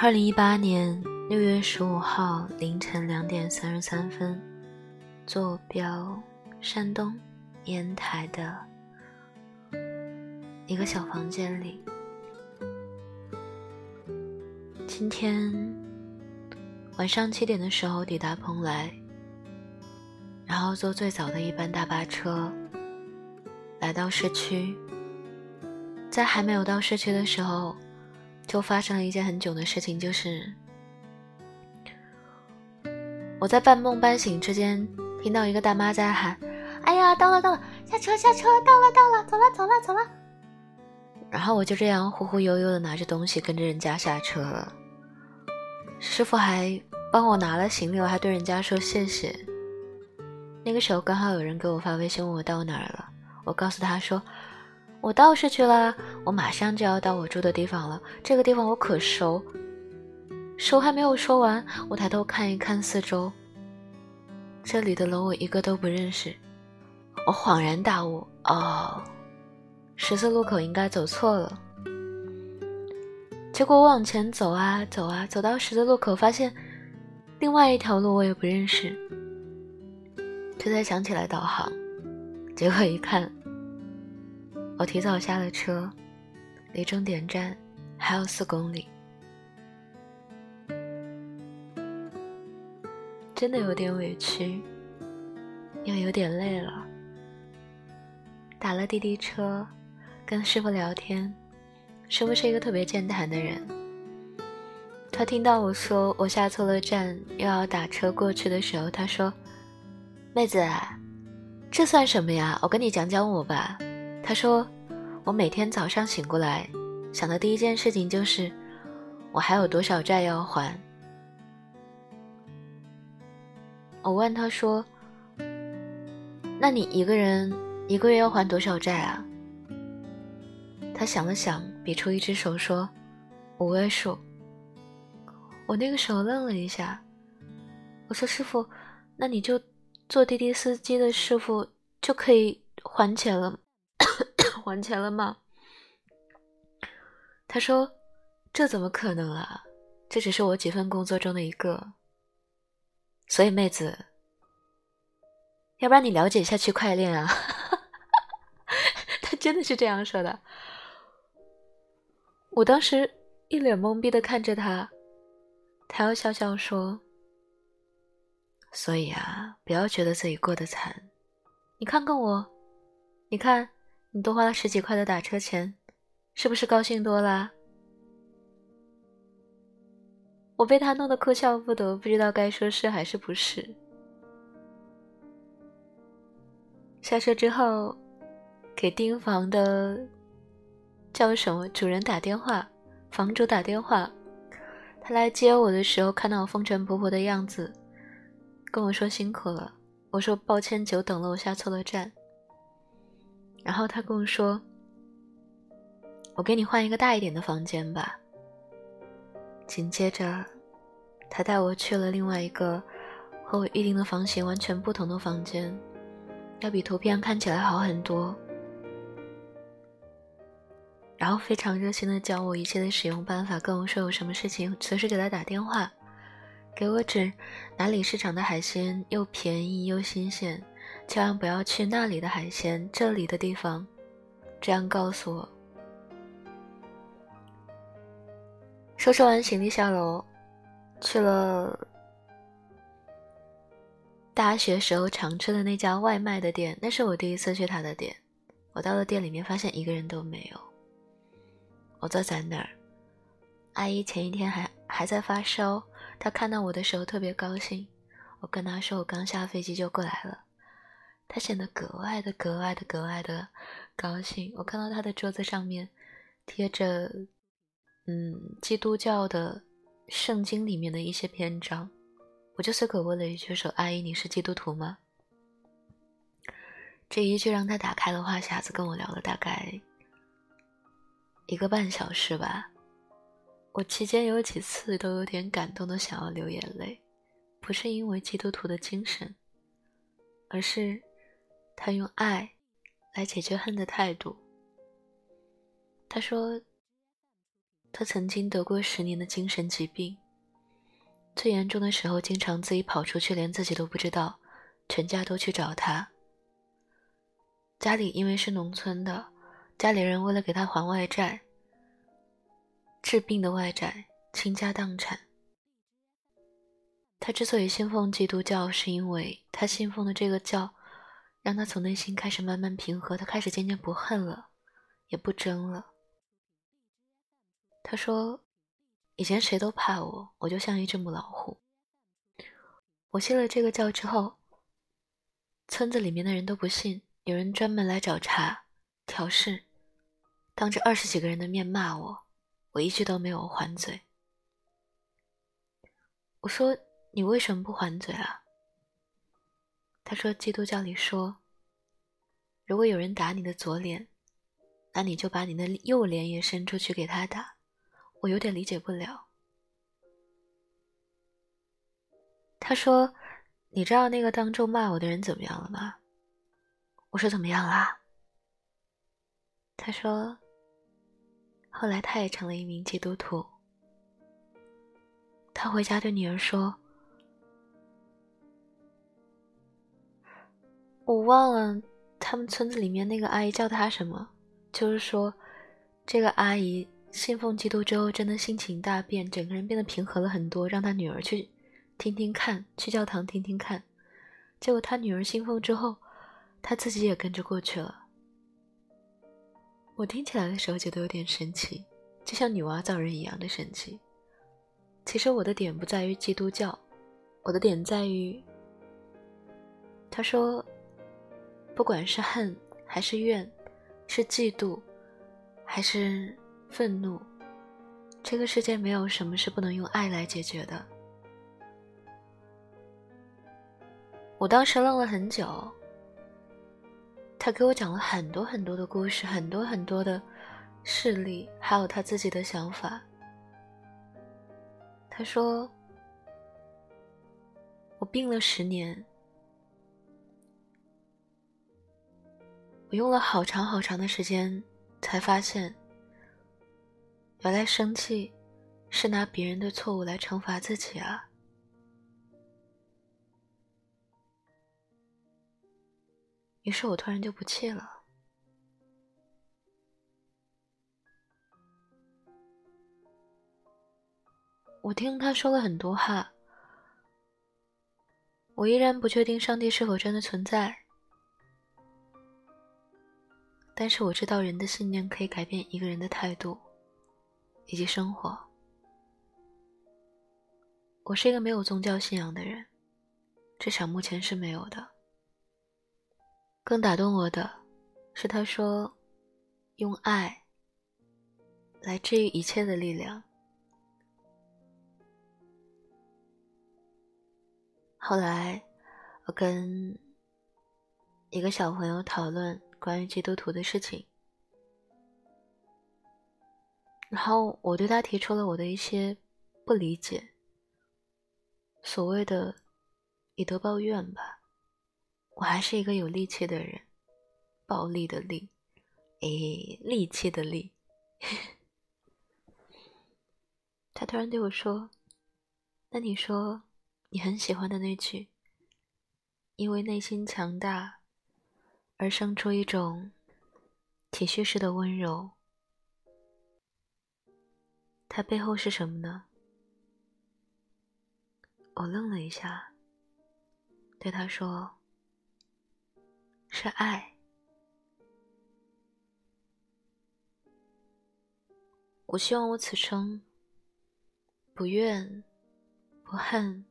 二零一八年六月十五号凌晨两点三十三分，坐标山东烟台的一个小房间里。今天晚上七点的时候抵达蓬莱，然后坐最早的一班大巴车来到市区。在还没有到市区的时候。就发生了一件很囧的事情，就是我在半梦半醒之间听到一个大妈在喊：“哎呀，到了到了，下车下车，到了到了，走了走了走了。”然后我就这样忽忽悠悠的拿着东西跟着人家下车了。师傅还帮我拿了行李，我还对人家说谢谢。那个时候刚好有人给我发微信问我到哪儿了，我告诉他说。我到市区了，我马上就要到我住的地方了。这个地方我可熟，熟还没有说完，我抬头看一看四周，这里的楼我一个都不认识。我恍然大悟，哦，十字路口应该走错了。结果我往前走啊走啊，走到十字路口，发现另外一条路我也不认识，这才想起来导航，结果一看。我提早下了车，离终点站还有四公里，真的有点委屈，又有点累了。打了滴滴车，跟师傅聊天，师傅是一个特别健谈的人。他听到我说我下错了站，又要打车过去的时候，他说：“妹子，这算什么呀？我跟你讲讲我吧。”他说：“我每天早上醒过来，想的第一件事情就是，我还有多少债要还。”我问他说：“那你一个人一个月要还多少债啊？”他想了想，比出一只手说：“五位数。”我那个时候愣了一下，我说：“师傅，那你就做滴滴司机的师傅就可以还钱了。” 还钱了吗？他说：“这怎么可能啊？这只是我几份工作中的一个。所以妹子，要不然你了解一下区块链啊？” 他真的是这样说的。我当时一脸懵逼的看着他，他又笑笑说：“所以啊，不要觉得自己过得惨。你看看我，你看。”你多花了十几块的打车钱，是不是高兴多了？我被他弄得哭笑不得，不知道该说是还是不是。下车之后，给订房的叫什么主人打电话，房主打电话，他来接我的时候，看到我风尘仆仆的样子，跟我说辛苦了。我说抱歉，久等了，我下错了站。然后他跟我说：“我给你换一个大一点的房间吧。”紧接着，他带我去了另外一个和我预定的房型完全不同的房间，要比图片看起来好很多。然后非常热心的教我一切的使用办法，跟我说有什么事情随时给他打电话，给我指哪里市场的海鲜又便宜又新鲜。千万不要去那里的海鲜，这里的地方，这样告诉我。收拾完行李下楼，去了大学时候常吃的那家外卖的店，那是我第一次去他的店。我到了店里面，发现一个人都没有。我坐在那儿，阿姨前一天还还在发烧，她看到我的时候特别高兴。我跟她说我刚下飞机就过来了。他显得格外的、格外的、格外的高兴。我看到他的桌子上面贴着，嗯，基督教的圣经里面的一些篇章，我就随口问了一句：“说阿姨，你是基督徒吗？”这一句让他打开了话匣子，跟我聊了大概一个半小时吧。我期间有几次都有点感动的想要流眼泪，不是因为基督徒的精神，而是。他用爱来解决恨的态度。他说：“他曾经得过十年的精神疾病，最严重的时候经常自己跑出去，连自己都不知道，全家都去找他。家里因为是农村的，家里人为了给他还外债，治病的外债，倾家荡产。他之所以信奉基督教，是因为他信奉的这个教，让他从内心开始慢慢平和，他开始渐渐不恨了，也不争了。他说：“以前谁都怕我，我就像一只母老虎。我信了这个教之后，村子里面的人都不信，有人专门来找茬挑事，当着二十几个人的面骂我，我一句都没有还嘴。我说。”你为什么不还嘴啊？他说：“基督教里说，如果有人打你的左脸，那你就把你的右脸也伸出去给他打。”我有点理解不了。他说：“你知道那个当众骂我的人怎么样了吗？”我说：“怎么样啦？”他说：“后来他也成了一名基督徒。他回家对女儿说。”我忘了他们村子里面那个阿姨叫她什么，就是说，这个阿姨信奉基督之后，真的心情大变，整个人变得平和了很多，让她女儿去听听看，去教堂听听看。结果她女儿信奉之后，她自己也跟着过去了。我听起来的时候觉得有点神奇，就像女娲造人一样的神奇。其实我的点不在于基督教，我的点在于，他说。不管是恨还是怨，是嫉妒还是愤怒，这个世界没有什么是不能用爱来解决的。我当时愣了很久，他给我讲了很多很多的故事，很多很多的事例，还有他自己的想法。他说：“我病了十年。”我用了好长好长的时间，才发现，原来生气是拿别人的错误来惩罚自己啊！于是我突然就不气了。我听他说了很多话，我依然不确定上帝是否真的存在。但是我知道，人的信念可以改变一个人的态度，以及生活。我是一个没有宗教信仰的人，至少目前是没有的。更打动我的，是他说，用爱来治愈一切的力量。后来，我跟一个小朋友讨论。关于基督徒的事情，然后我对他提出了我的一些不理解，所谓的以德报怨吧。我还是一个有力气的人，暴力的力，诶，力气的力。他突然对我说：“那你说你很喜欢的那句，因为内心强大。”而生出一种体恤式的温柔，它背后是什么呢？我愣了一下，对他说：“是爱。”我希望我此生不怨、不恨、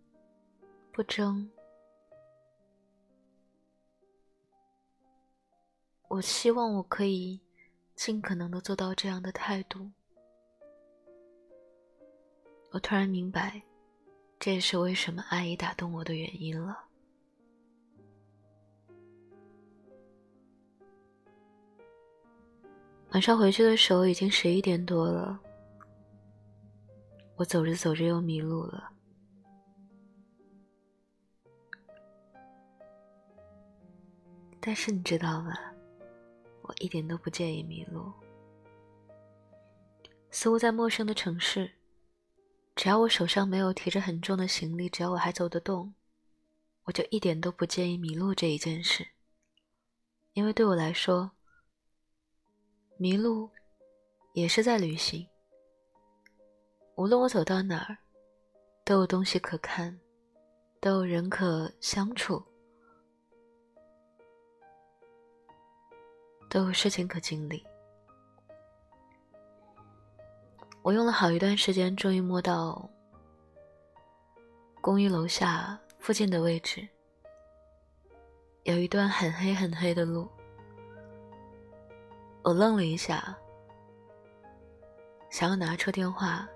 不争。我希望我可以尽可能的做到这样的态度。我突然明白，这也是为什么阿姨打动我的原因了。晚上回去的时候已经十一点多了，我走着走着又迷路了。但是你知道吗？我一点都不介意迷路，似乎在陌生的城市，只要我手上没有提着很重的行李，只要我还走得动，我就一点都不介意迷路这一件事。因为对我来说，迷路也是在旅行。无论我走到哪儿，都有东西可看，都有人可相处，都有事情可经历。我用了好一段时间，终于摸到公寓楼下附近的位置。有一段很黑很黑的路，我愣了一下，想要拿出电话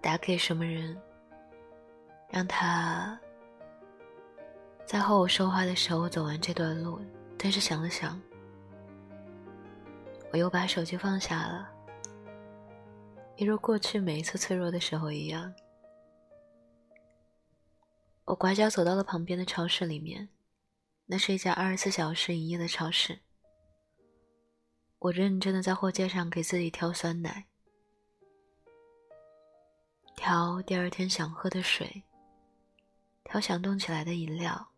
打给什么人，让他在和我说话的时候走完这段路。但是想了想，我又把手机放下了。一如过去每一次脆弱的时候一样，我拐角走到了旁边的超市里面，那是一家二十四小时营业的超市。我认真的在货架上给自己挑酸奶，挑第二天想喝的水，挑想动起来的饮料。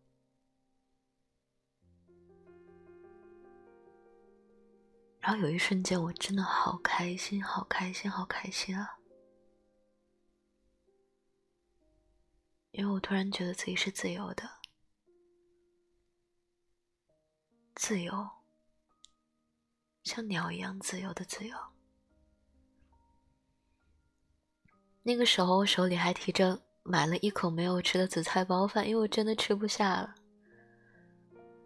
然后有一瞬间，我真的好开心，好开心，好开心啊！因为我突然觉得自己是自由的，自由，像鸟一样自由的自由。那个时候，我手里还提着买了一口没有吃的紫菜包饭，因为我真的吃不下了。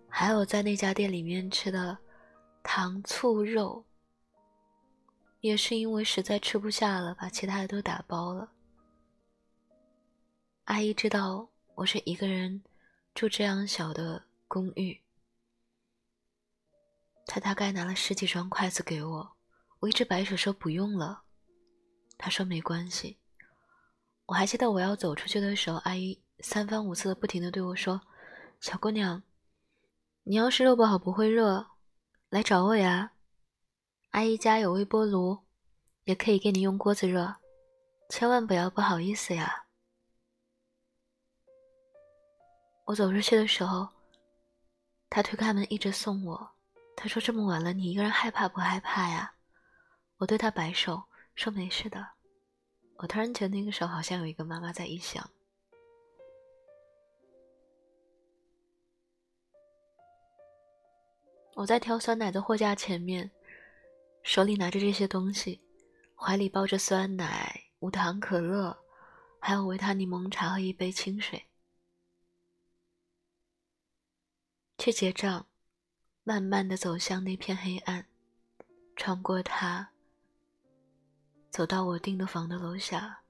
还有在那家店里面吃的。糖醋肉，也是因为实在吃不下了，把其他的都打包了。阿姨知道我是一个人住这样小的公寓，她大概拿了十几双筷子给我，我一直摆手说不用了。她说没关系。我还记得我要走出去的时候，阿姨三番五次的不停的对我说：“小姑娘，你要是肉不好不会热。”来找我呀，阿姨家有微波炉，也可以给你用锅子热，千万不要不好意思呀。我走出去的时候，他推开门一直送我。他说：“这么晚了，你一个人害怕不害怕呀？”我对他摆手说：“没事的。”我突然觉得那个时候好像有一个妈妈在异乡。我在挑酸奶的货架前面，手里拿着这些东西，怀里抱着酸奶、无糖可乐，还有维他柠檬茶和一杯清水。去结账，慢慢的走向那片黑暗，穿过它，走到我订的房的楼下。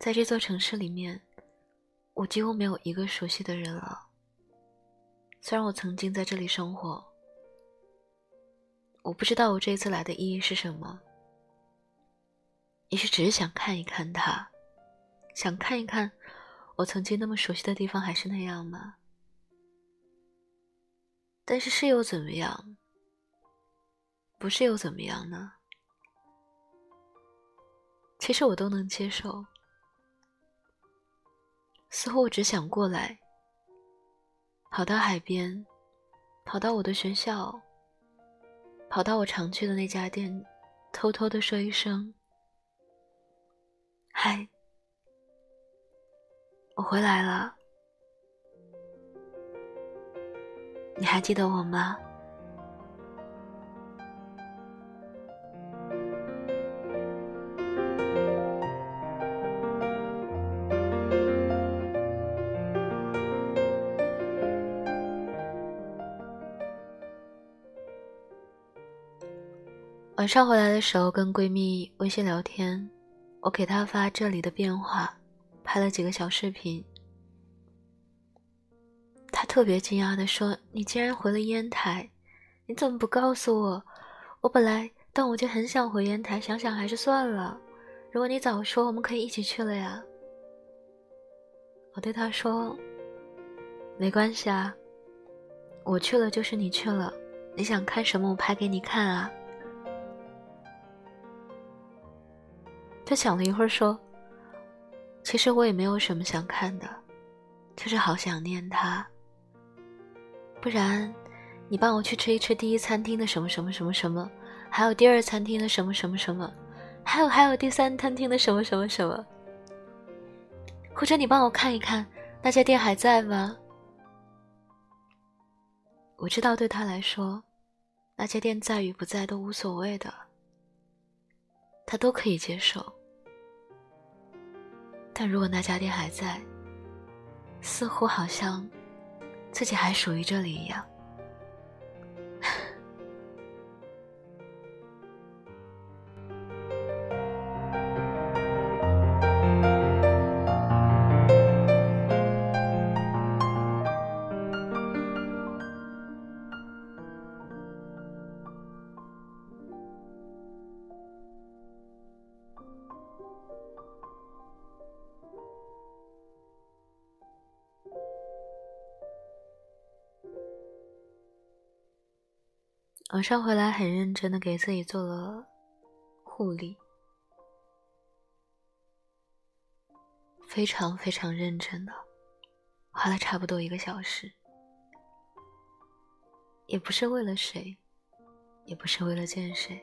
在这座城市里面，我几乎没有一个熟悉的人了。虽然我曾经在这里生活，我不知道我这一次来的意义是什么。也许只是想看一看它，想看一看我曾经那么熟悉的地方还是那样吗？但是是又怎么样？不是又怎么样呢？其实我都能接受。似乎我只想过来。跑到海边，跑到我的学校，跑到我常去的那家店，偷偷的说一声：“嗨，我回来了，你还记得我吗？”晚上回来的时候，跟闺蜜微信聊天，我给她发这里的变化，拍了几个小视频。她特别惊讶的说：“你竟然回了烟台，你怎么不告诉我？我本来但我就很想回烟台，想想还是算了。如果你早说，我们可以一起去了呀。”我对她说：“没关系啊，我去了就是你去了，你想看什么，我拍给你看啊。”他想了一会儿说：“其实我也没有什么想看的，就是好想念他。不然，你帮我去吃一吃第一餐厅的什么什么什么什么，还有第二餐厅的什么什么什么，还有还有第三餐厅的什么什么什么。或者你帮我看一看那家店还在吗？我知道对他来说，那家店在与不在都无所谓的。”他都可以接受，但如果那家店还在，似乎好像自己还属于这里一样。晚上回来，很认真的给自己做了护理，非常非常认真的，花了差不多一个小时，也不是为了谁，也不是为了见谁，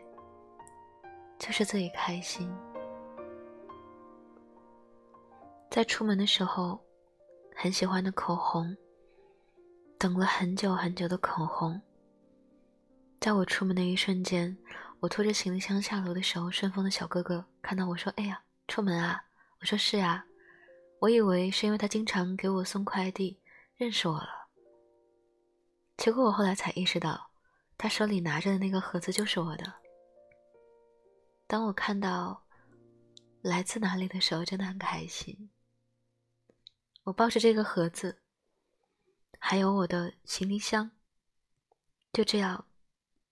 就是自己开心。在出门的时候，很喜欢的口红，等了很久很久的口红。在我出门的一瞬间，我拖着行李箱下楼的时候，顺丰的小哥哥看到我说：“哎呀，出门啊？”我说：“是啊。”我以为是因为他经常给我送快递，认识我了。结果我后来才意识到，他手里拿着的那个盒子就是我的。当我看到来自哪里的时候，真的很开心。我抱着这个盒子，还有我的行李箱，就这样。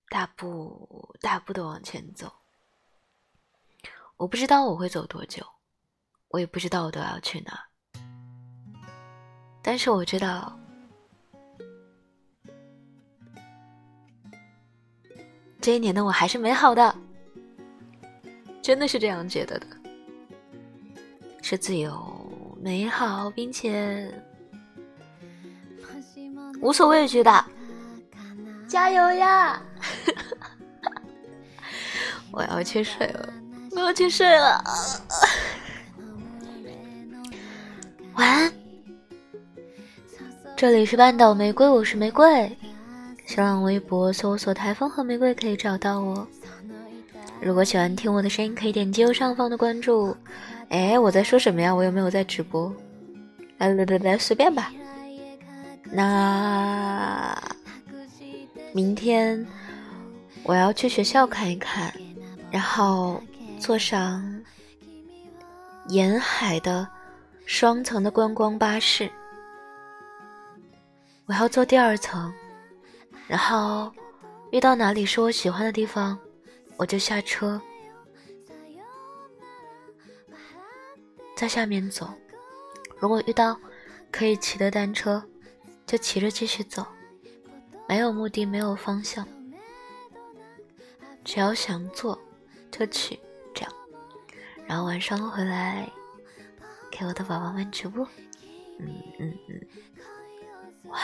大步大步的往前走，我不知道我会走多久，我也不知道我都要去哪，但是我知道，这一年的我还是美好的，真的是这样觉得的，是自由、美好，并且无所畏惧的，加油呀！我要去睡了，我要去睡了，晚安。这里是半岛玫瑰，我是玫瑰。新浪微博搜索“台风和玫瑰”可以找到我。如果喜欢听我的声音，可以点击右上方的关注。哎，我在说什么呀？我有没有在直播？来来来来，随便吧。那明天。我要去学校看一看，然后坐上沿海的双层的观光巴士。我要坐第二层，然后遇到哪里是我喜欢的地方，我就下车，在下面走。如果遇到可以骑的单车，就骑着继续走，没有目的，没有方向。只要想做，就去这样，然后晚上回来给我的宝宝们直播。嗯嗯嗯，晚。